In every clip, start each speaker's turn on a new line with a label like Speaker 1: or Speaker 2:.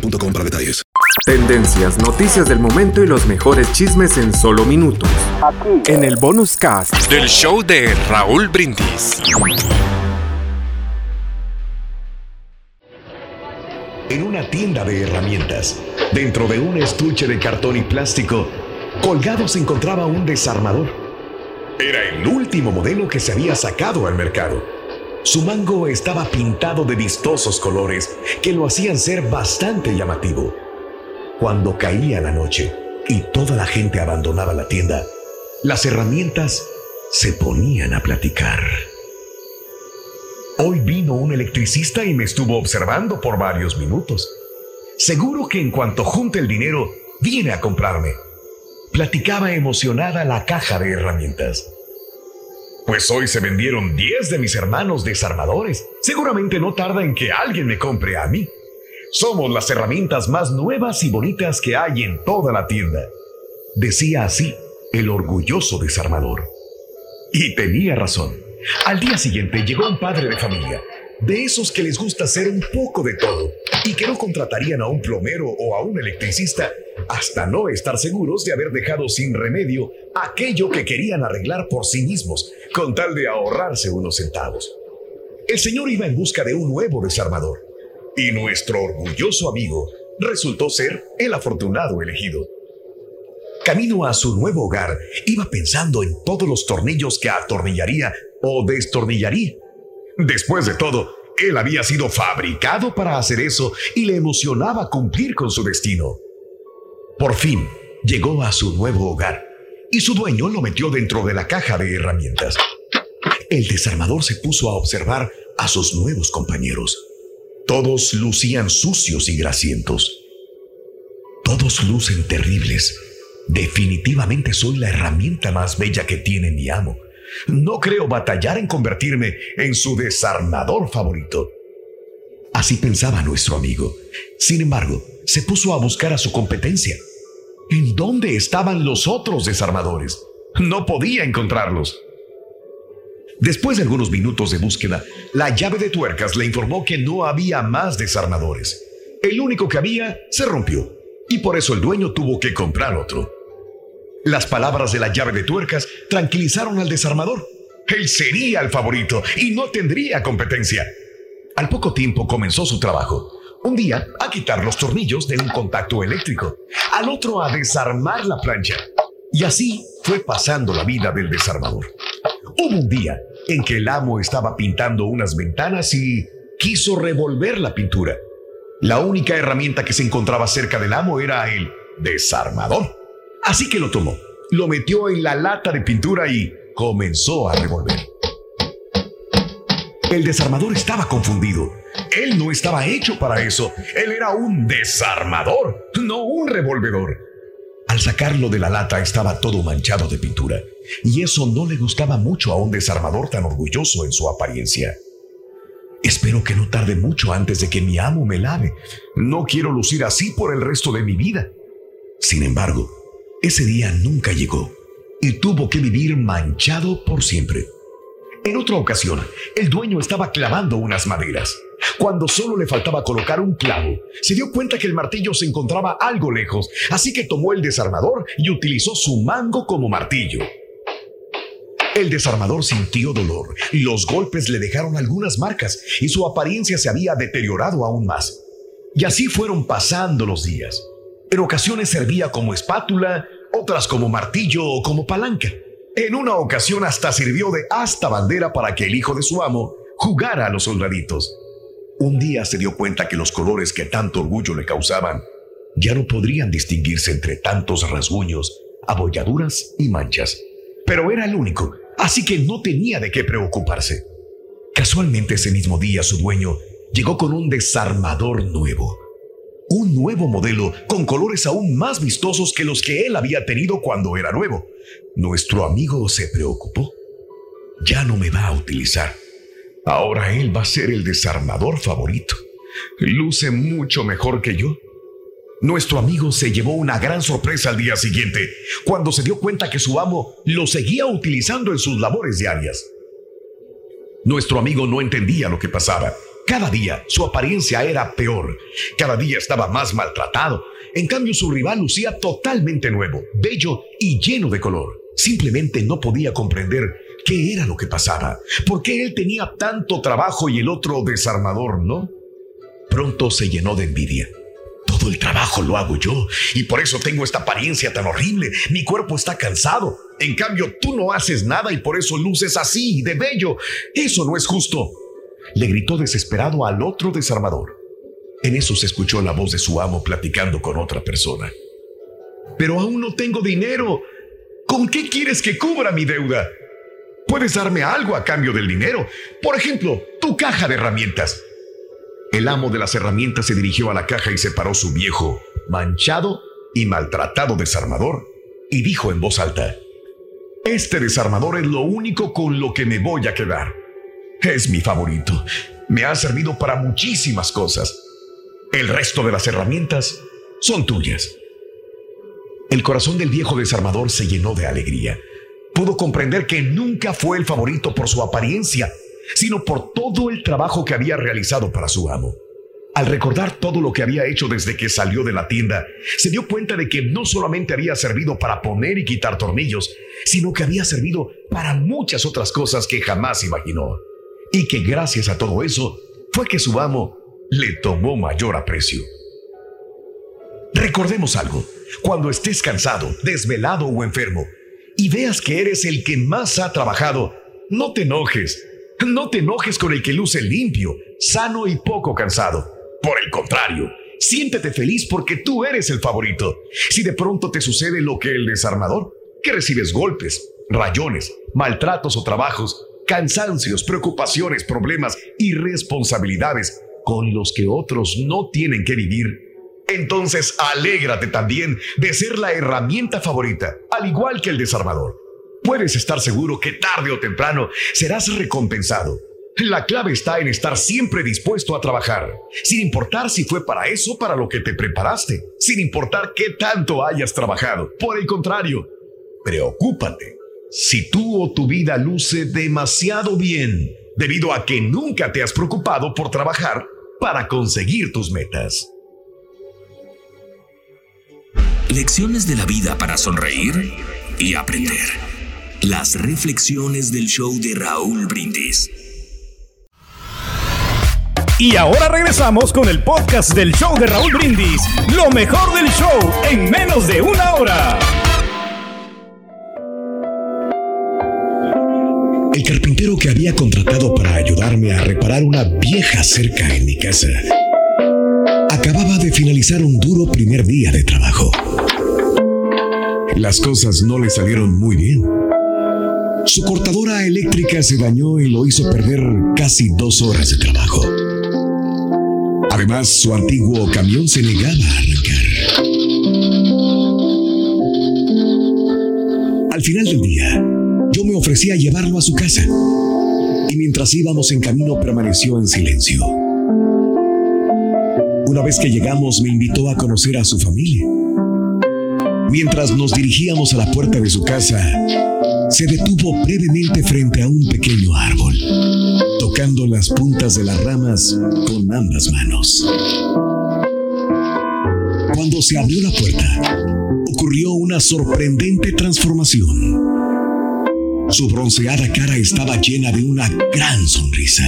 Speaker 1: boostmobile.com para detalles.
Speaker 2: Tendencias, noticias del momento y los mejores chismes en solo minutos. Aquí. En el bonus cast del show de Raúl Brindis.
Speaker 3: En una tienda de herramientas, dentro de un estuche de cartón y plástico, colgado se encontraba un desarmador. Era el último modelo que se había sacado al mercado su mango estaba pintado de vistosos colores que lo hacían ser bastante llamativo. Cuando caía la noche y toda la gente abandonaba la tienda, las herramientas se ponían a platicar. Hoy vino un electricista y me estuvo observando por varios minutos. Seguro que en cuanto junte el dinero, viene a comprarme. Platicaba emocionada la caja de herramientas. Pues hoy se vendieron 10 de mis hermanos desarmadores. Seguramente no tarda en que alguien me compre a mí. Somos las herramientas más nuevas y bonitas que hay en toda la tienda. Decía así el orgulloso desarmador. Y tenía razón. Al día siguiente llegó un padre de familia, de esos que les gusta hacer un poco de todo y que no contratarían a un plomero o a un electricista hasta no estar seguros de haber dejado sin remedio aquello que querían arreglar por sí mismos, con tal de ahorrarse unos centavos. El señor iba en busca de un nuevo desarmador, y nuestro orgulloso amigo resultó ser el afortunado elegido. Camino a su nuevo hogar, iba pensando en todos los tornillos que atornillaría o destornillaría. Después de todo, él había sido fabricado para hacer eso y le emocionaba cumplir con su destino. Por fin llegó a su nuevo hogar y su dueño lo metió dentro de la caja de herramientas. El desarmador se puso a observar a sus nuevos compañeros. Todos lucían sucios y grasientos. Todos lucen terribles. Definitivamente soy la herramienta más bella que tiene mi amo. No creo batallar en convertirme en su desarmador favorito. Así pensaba nuestro amigo. Sin embargo, se puso a buscar a su competencia. ¿En dónde estaban los otros desarmadores? No podía encontrarlos. Después de algunos minutos de búsqueda, la llave de tuercas le informó que no había más desarmadores. El único que había se rompió y por eso el dueño tuvo que comprar otro. Las palabras de la llave de tuercas tranquilizaron al desarmador. Él sería el favorito y no tendría competencia. Al poco tiempo comenzó su trabajo. Un día a quitar los tornillos de un contacto eléctrico, al otro a desarmar la plancha. Y así fue pasando la vida del desarmador. Hubo un día en que el amo estaba pintando unas ventanas y quiso revolver la pintura. La única herramienta que se encontraba cerca del amo era el desarmador. Así que lo tomó, lo metió en la lata de pintura y comenzó a revolver. El desarmador estaba confundido. Él no estaba hecho para eso. Él era un desarmador, no un revolvedor. Al sacarlo de la lata estaba todo manchado de pintura, y eso no le gustaba mucho a un desarmador tan orgulloso en su apariencia. Espero que no tarde mucho antes de que mi amo me lave. No quiero lucir así por el resto de mi vida. Sin embargo, ese día nunca llegó y tuvo que vivir manchado por siempre. En otra ocasión, el dueño estaba clavando unas maderas. Cuando solo le faltaba colocar un clavo, se dio cuenta que el martillo se encontraba algo lejos, así que tomó el desarmador y utilizó su mango como martillo. El desarmador sintió dolor, los golpes le dejaron algunas marcas y su apariencia se había deteriorado aún más. Y así fueron pasando los días. En ocasiones servía como espátula, otras como martillo o como palanca. En una ocasión hasta sirvió de hasta bandera para que el hijo de su amo jugara a los soldaditos. Un día se dio cuenta que los colores que tanto orgullo le causaban ya no podrían distinguirse entre tantos rasguños, abolladuras y manchas. Pero era el único, así que no tenía de qué preocuparse. Casualmente ese mismo día su dueño llegó con un desarmador nuevo. Un nuevo modelo con colores aún más vistosos que los que él había tenido cuando era nuevo. Nuestro amigo se preocupó. Ya no me va a utilizar. Ahora él va a ser el desarmador favorito. Luce mucho mejor que yo. Nuestro amigo se llevó una gran sorpresa al día siguiente, cuando se dio cuenta que su amo lo seguía utilizando en sus labores diarias. Nuestro amigo no entendía lo que pasaba. Cada día su apariencia era peor, cada día estaba más maltratado. En cambio su rival lucía totalmente nuevo, bello y lleno de color. Simplemente no podía comprender qué era lo que pasaba, por qué él tenía tanto trabajo y el otro desarmador, ¿no? Pronto se llenó de envidia. Todo el trabajo lo hago yo y por eso tengo esta apariencia tan horrible. Mi cuerpo está cansado. En cambio, tú no haces nada y por eso luces así, de bello. Eso no es justo. Le gritó desesperado al otro desarmador. En eso se escuchó la voz de su amo platicando con otra persona. Pero aún no tengo dinero. ¿Con qué quieres que cubra mi deuda? Puedes darme algo a cambio del dinero. Por ejemplo, tu caja de herramientas. El amo de las herramientas se dirigió a la caja y separó su viejo, manchado y maltratado desarmador y dijo en voz alta, Este desarmador es lo único con lo que me voy a quedar. Es mi favorito. Me ha servido para muchísimas cosas. El resto de las herramientas son tuyas. El corazón del viejo desarmador se llenó de alegría. Pudo comprender que nunca fue el favorito por su apariencia, sino por todo el trabajo que había realizado para su amo. Al recordar todo lo que había hecho desde que salió de la tienda, se dio cuenta de que no solamente había servido para poner y quitar tornillos, sino que había servido para muchas otras cosas que jamás imaginó. Y que gracias a todo eso fue que su amo le tomó mayor aprecio. Recordemos algo, cuando estés cansado, desvelado o enfermo, y veas que eres el que más ha trabajado, no te enojes, no te enojes con el que luce limpio, sano y poco cansado. Por el contrario, siéntete feliz porque tú eres el favorito. Si de pronto te sucede lo que el desarmador, que recibes golpes, rayones, maltratos o trabajos, cansancios, preocupaciones, problemas y responsabilidades con los que otros no tienen que vivir, entonces alégrate también de ser la herramienta favorita, al igual que el desarmador puedes estar seguro que tarde o temprano serás recompensado. La clave está en estar siempre dispuesto a trabajar, sin importar si fue para eso para lo que te preparaste, sin importar qué tanto hayas trabajado. Por el contrario, preocúpate si tú o tu vida luce demasiado bien debido a que nunca te has preocupado por trabajar para conseguir tus metas.
Speaker 2: Lecciones de la vida para sonreír y aprender. Las reflexiones del show de Raúl Brindis.
Speaker 4: Y ahora regresamos con el podcast del show de Raúl Brindis. Lo mejor del show en menos de una hora.
Speaker 3: El carpintero que había contratado para ayudarme a reparar una vieja cerca en mi casa acababa de finalizar un duro primer día de trabajo. Las cosas no le salieron muy bien su cortadora eléctrica se dañó y lo hizo perder casi dos horas de trabajo. Además, su antiguo camión se negaba a arrancar. Al final del día, me ofrecí a llevarlo a su casa y mientras íbamos en camino permaneció en silencio. Una vez que llegamos me invitó a conocer a su familia. Mientras nos dirigíamos a la puerta de su casa, se detuvo brevemente frente a un pequeño árbol, tocando las puntas de las ramas con ambas manos. Cuando se abrió la puerta, ocurrió una sorprendente transformación. Su bronceada cara estaba llena de una gran sonrisa.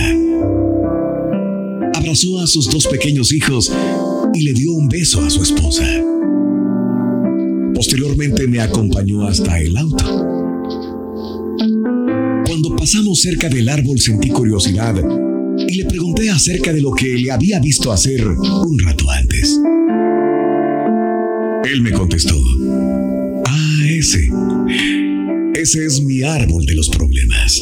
Speaker 3: Abrazó a sus dos pequeños hijos
Speaker 1: y le dio un beso a su esposa. Posteriormente me acompañó hasta el auto. Cuando pasamos cerca del árbol sentí curiosidad y le pregunté acerca de lo que le había visto hacer un rato antes. Él me contestó, ah, ese, ese es mi árbol de los problemas.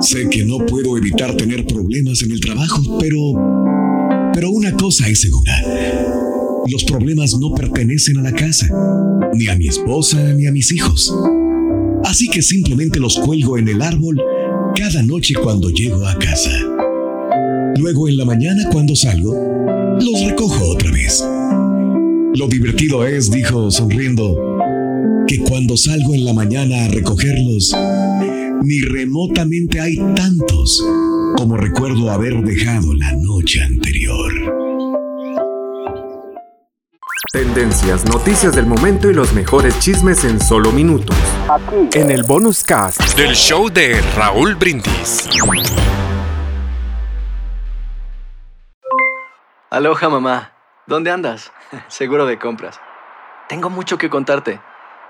Speaker 1: Sé que no puedo evitar tener problemas en el trabajo, pero... Pero una cosa es segura. Los problemas no pertenecen a la casa, ni a mi esposa, ni a mis hijos. Así que simplemente los cuelgo en el árbol cada noche cuando llego a casa. Luego en la mañana cuando salgo, los recojo otra vez. Lo divertido es, dijo sonriendo, que cuando salgo en la mañana a recogerlos, ni remotamente hay tantos como recuerdo haber dejado la noche anterior.
Speaker 2: Tendencias, noticias del momento y los mejores chismes en solo minutos. Aquí. En el bonus cast del show de Raúl Brindis.
Speaker 5: Aloha mamá, ¿dónde andas? Seguro de compras. Tengo mucho que contarte.